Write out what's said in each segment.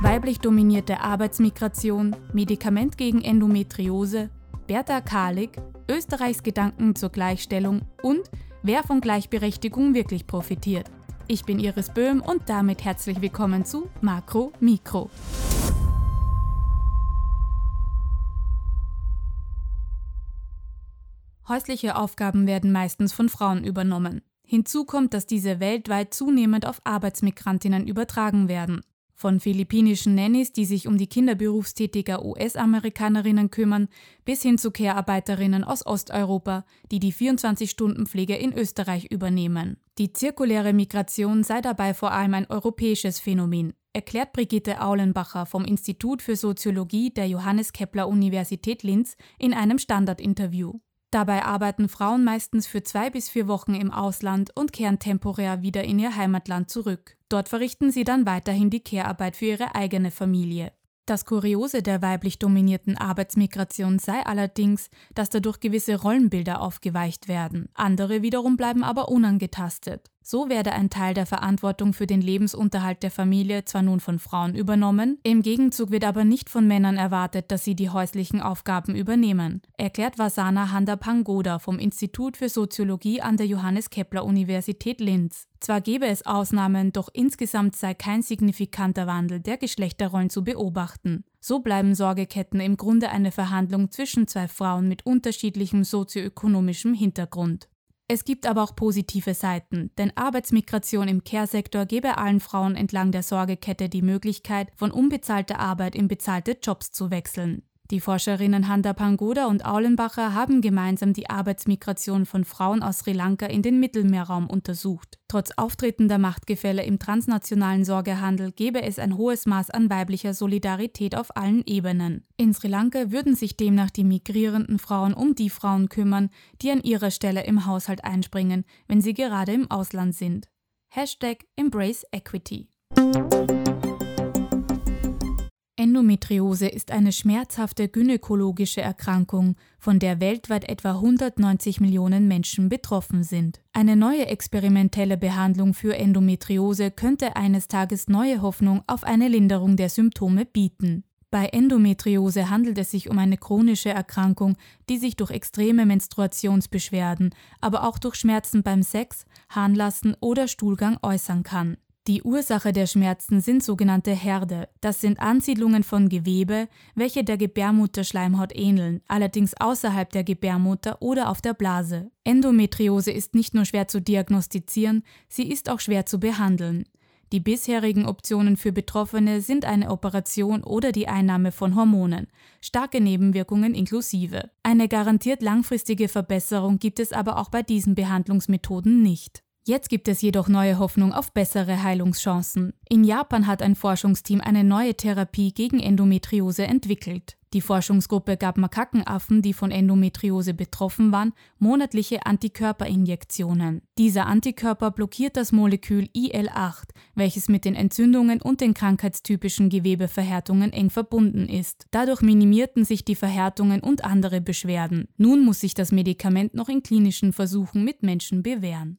Weiblich dominierte Arbeitsmigration, Medikament gegen Endometriose, Bertha Karlik, Österreichs Gedanken zur Gleichstellung und wer von Gleichberechtigung wirklich profitiert. Ich bin Iris Böhm und damit herzlich willkommen zu Makro Mikro. Häusliche Aufgaben werden meistens von Frauen übernommen. Hinzu kommt, dass diese weltweit zunehmend auf Arbeitsmigrantinnen übertragen werden. Von philippinischen Nannies, die sich um die Kinder berufstätiger US-Amerikanerinnen kümmern, bis hin zu Care-Arbeiterinnen aus Osteuropa, die die 24-Stunden-Pflege in Österreich übernehmen. Die zirkuläre Migration sei dabei vor allem ein europäisches Phänomen, erklärt Brigitte Aulenbacher vom Institut für Soziologie der Johannes Kepler Universität Linz in einem Standardinterview. Dabei arbeiten Frauen meistens für zwei bis vier Wochen im Ausland und kehren temporär wieder in ihr Heimatland zurück. Dort verrichten sie dann weiterhin die Kehrarbeit für ihre eigene Familie. Das Kuriose der weiblich dominierten Arbeitsmigration sei allerdings, dass dadurch gewisse Rollenbilder aufgeweicht werden. Andere wiederum bleiben aber unangetastet. So werde ein Teil der Verantwortung für den Lebensunterhalt der Familie zwar nun von Frauen übernommen, im Gegenzug wird aber nicht von Männern erwartet, dass sie die häuslichen Aufgaben übernehmen, erklärt Vasana Handapangoda vom Institut für Soziologie an der Johannes Kepler Universität Linz. Zwar gebe es Ausnahmen, doch insgesamt sei kein signifikanter Wandel der Geschlechterrollen zu beobachten. So bleiben Sorgeketten im Grunde eine Verhandlung zwischen zwei Frauen mit unterschiedlichem sozioökonomischem Hintergrund. Es gibt aber auch positive Seiten, denn Arbeitsmigration im Care-Sektor gebe allen Frauen entlang der Sorgekette die Möglichkeit, von unbezahlter Arbeit in bezahlte Jobs zu wechseln. Die Forscherinnen Handa Pangoda und Aulenbacher haben gemeinsam die Arbeitsmigration von Frauen aus Sri Lanka in den Mittelmeerraum untersucht. Trotz auftretender Machtgefälle im transnationalen Sorgehandel gebe es ein hohes Maß an weiblicher Solidarität auf allen Ebenen. In Sri Lanka würden sich demnach die migrierenden Frauen um die Frauen kümmern, die an ihrer Stelle im Haushalt einspringen, wenn sie gerade im Ausland sind. Hashtag Embrace Equity. Endometriose ist eine schmerzhafte gynäkologische Erkrankung, von der weltweit etwa 190 Millionen Menschen betroffen sind. Eine neue experimentelle Behandlung für Endometriose könnte eines Tages neue Hoffnung auf eine Linderung der Symptome bieten. Bei Endometriose handelt es sich um eine chronische Erkrankung, die sich durch extreme Menstruationsbeschwerden, aber auch durch Schmerzen beim Sex, Harnlassen oder Stuhlgang äußern kann. Die Ursache der Schmerzen sind sogenannte Herde. Das sind Ansiedlungen von Gewebe, welche der Gebärmutterschleimhaut ähneln, allerdings außerhalb der Gebärmutter oder auf der Blase. Endometriose ist nicht nur schwer zu diagnostizieren, sie ist auch schwer zu behandeln. Die bisherigen Optionen für Betroffene sind eine Operation oder die Einnahme von Hormonen, starke Nebenwirkungen inklusive. Eine garantiert langfristige Verbesserung gibt es aber auch bei diesen Behandlungsmethoden nicht. Jetzt gibt es jedoch neue Hoffnung auf bessere Heilungschancen. In Japan hat ein Forschungsteam eine neue Therapie gegen Endometriose entwickelt. Die Forschungsgruppe gab Makakenaffen, die von Endometriose betroffen waren, monatliche Antikörperinjektionen. Dieser Antikörper blockiert das Molekül IL-8, welches mit den Entzündungen und den krankheitstypischen Gewebeverhärtungen eng verbunden ist. Dadurch minimierten sich die Verhärtungen und andere Beschwerden. Nun muss sich das Medikament noch in klinischen Versuchen mit Menschen bewähren.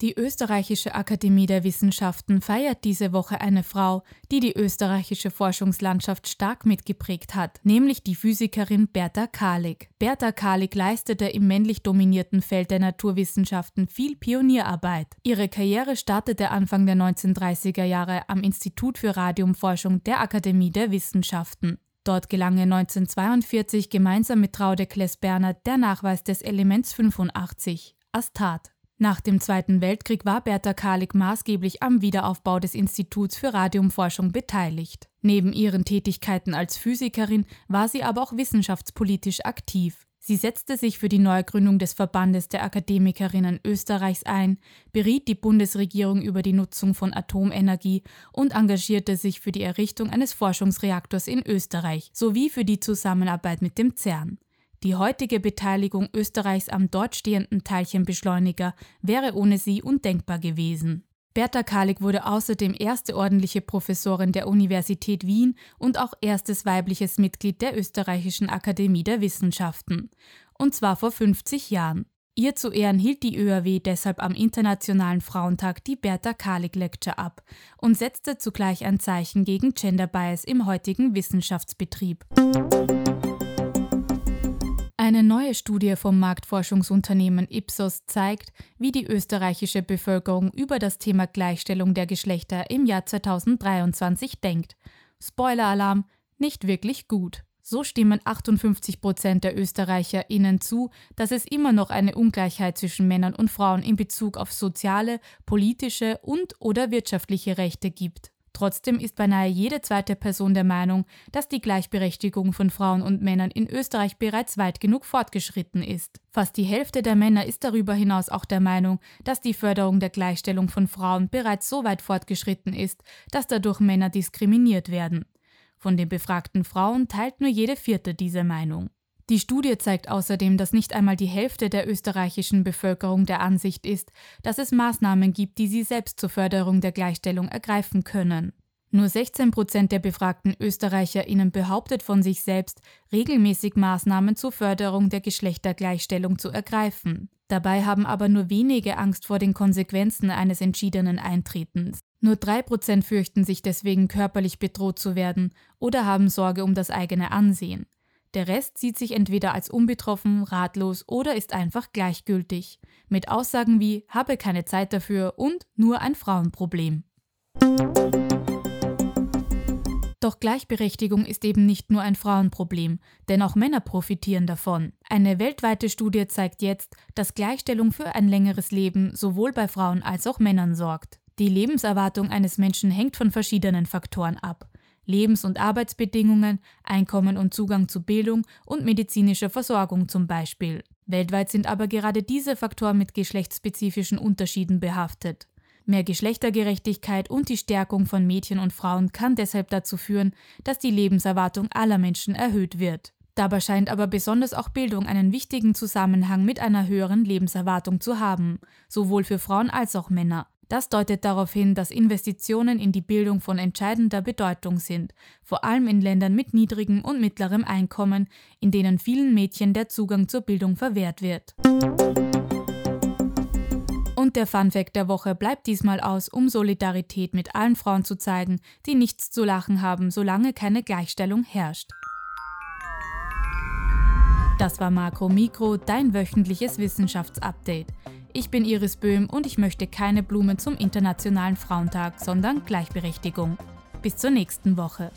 Die Österreichische Akademie der Wissenschaften feiert diese Woche eine Frau, die die österreichische Forschungslandschaft stark mitgeprägt hat, nämlich die Physikerin Bertha Karlik. Bertha Karlik leistete im männlich dominierten Feld der Naturwissenschaften viel Pionierarbeit. Ihre Karriere startete Anfang der 1930er Jahre am Institut für Radiumforschung der Akademie der Wissenschaften. Dort gelang ihr 1942 gemeinsam mit Traude Kless-Bernhard der Nachweis des Elements 85, Astat. Nach dem Zweiten Weltkrieg war Bertha Karlik maßgeblich am Wiederaufbau des Instituts für Radiumforschung beteiligt. Neben ihren Tätigkeiten als Physikerin war sie aber auch wissenschaftspolitisch aktiv. Sie setzte sich für die Neugründung des Verbandes der Akademikerinnen Österreichs ein, beriet die Bundesregierung über die Nutzung von Atomenergie und engagierte sich für die Errichtung eines Forschungsreaktors in Österreich sowie für die Zusammenarbeit mit dem CERN. Die heutige Beteiligung Österreichs am dort stehenden Teilchenbeschleuniger wäre ohne sie undenkbar gewesen. Bertha Karlik wurde außerdem erste ordentliche Professorin der Universität Wien und auch erstes weibliches Mitglied der Österreichischen Akademie der Wissenschaften. Und zwar vor 50 Jahren. Ihr zu Ehren hielt die ÖAW deshalb am Internationalen Frauentag die Bertha Karlik Lecture ab und setzte zugleich ein Zeichen gegen Gender Bias im heutigen Wissenschaftsbetrieb. Eine neue Studie vom Marktforschungsunternehmen Ipsos zeigt, wie die österreichische Bevölkerung über das Thema Gleichstellung der Geschlechter im Jahr 2023 denkt. Spoiler-Alarm, nicht wirklich gut. So stimmen 58 Prozent der ÖsterreicherInnen zu, dass es immer noch eine Ungleichheit zwischen Männern und Frauen in Bezug auf soziale, politische und/oder wirtschaftliche Rechte gibt. Trotzdem ist beinahe jede zweite Person der Meinung, dass die Gleichberechtigung von Frauen und Männern in Österreich bereits weit genug fortgeschritten ist. Fast die Hälfte der Männer ist darüber hinaus auch der Meinung, dass die Förderung der Gleichstellung von Frauen bereits so weit fortgeschritten ist, dass dadurch Männer diskriminiert werden. Von den befragten Frauen teilt nur jede vierte diese Meinung. Die Studie zeigt außerdem, dass nicht einmal die Hälfte der österreichischen Bevölkerung der Ansicht ist, dass es Maßnahmen gibt, die sie selbst zur Förderung der Gleichstellung ergreifen können. Nur 16 Prozent der befragten ÖsterreicherInnen behauptet von sich selbst, regelmäßig Maßnahmen zur Förderung der Geschlechtergleichstellung zu ergreifen. Dabei haben aber nur wenige Angst vor den Konsequenzen eines entschiedenen Eintretens. Nur drei Prozent fürchten sich deswegen körperlich bedroht zu werden oder haben Sorge um das eigene Ansehen. Der Rest sieht sich entweder als unbetroffen, ratlos oder ist einfach gleichgültig, mit Aussagen wie habe keine Zeit dafür und nur ein Frauenproblem. Doch Gleichberechtigung ist eben nicht nur ein Frauenproblem, denn auch Männer profitieren davon. Eine weltweite Studie zeigt jetzt, dass Gleichstellung für ein längeres Leben sowohl bei Frauen als auch Männern sorgt. Die Lebenserwartung eines Menschen hängt von verschiedenen Faktoren ab. Lebens- und Arbeitsbedingungen, Einkommen und Zugang zu Bildung und medizinischer Versorgung zum Beispiel. Weltweit sind aber gerade diese Faktoren mit geschlechtsspezifischen Unterschieden behaftet. Mehr Geschlechtergerechtigkeit und die Stärkung von Mädchen und Frauen kann deshalb dazu führen, dass die Lebenserwartung aller Menschen erhöht wird. Dabei scheint aber besonders auch Bildung einen wichtigen Zusammenhang mit einer höheren Lebenserwartung zu haben, sowohl für Frauen als auch Männer. Das deutet darauf hin, dass Investitionen in die Bildung von entscheidender Bedeutung sind, vor allem in Ländern mit niedrigem und mittlerem Einkommen, in denen vielen Mädchen der Zugang zur Bildung verwehrt wird. Und der Funfact der Woche bleibt diesmal aus, um Solidarität mit allen Frauen zu zeigen, die nichts zu lachen haben, solange keine Gleichstellung herrscht. Das war Makro Mikro, dein wöchentliches Wissenschaftsupdate. Ich bin Iris Böhm und ich möchte keine Blumen zum Internationalen Frauentag, sondern Gleichberechtigung. Bis zur nächsten Woche.